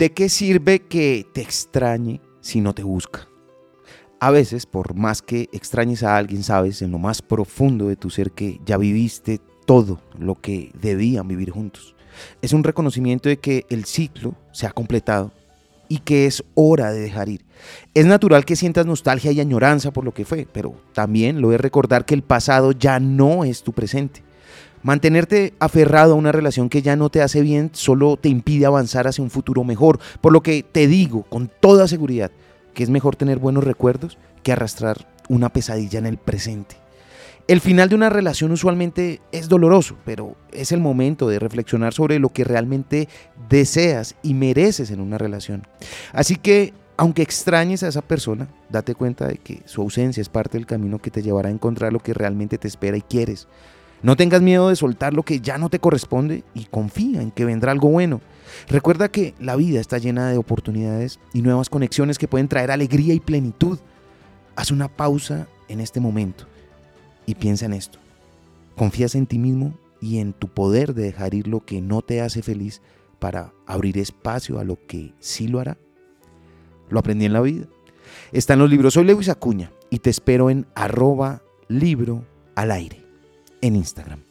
¿De qué sirve que te extrañe si no te busca? A veces, por más que extrañes a alguien, sabes en lo más profundo de tu ser que ya viviste todo lo que debían vivir juntos. Es un reconocimiento de que el ciclo se ha completado y que es hora de dejar ir. Es natural que sientas nostalgia y añoranza por lo que fue, pero también lo es recordar que el pasado ya no es tu presente. Mantenerte aferrado a una relación que ya no te hace bien solo te impide avanzar hacia un futuro mejor, por lo que te digo con toda seguridad que es mejor tener buenos recuerdos que arrastrar una pesadilla en el presente. El final de una relación usualmente es doloroso, pero es el momento de reflexionar sobre lo que realmente deseas y mereces en una relación. Así que, aunque extrañes a esa persona, date cuenta de que su ausencia es parte del camino que te llevará a encontrar lo que realmente te espera y quieres. No tengas miedo de soltar lo que ya no te corresponde y confía en que vendrá algo bueno. Recuerda que la vida está llena de oportunidades y nuevas conexiones que pueden traer alegría y plenitud. Haz una pausa en este momento y piensa en esto. Confías en ti mismo y en tu poder de dejar ir lo que no te hace feliz para abrir espacio a lo que sí lo hará. Lo aprendí en la vida. Está en los libros. Soy Lewis Acuña y te espero en arroba libro al aire en Instagram.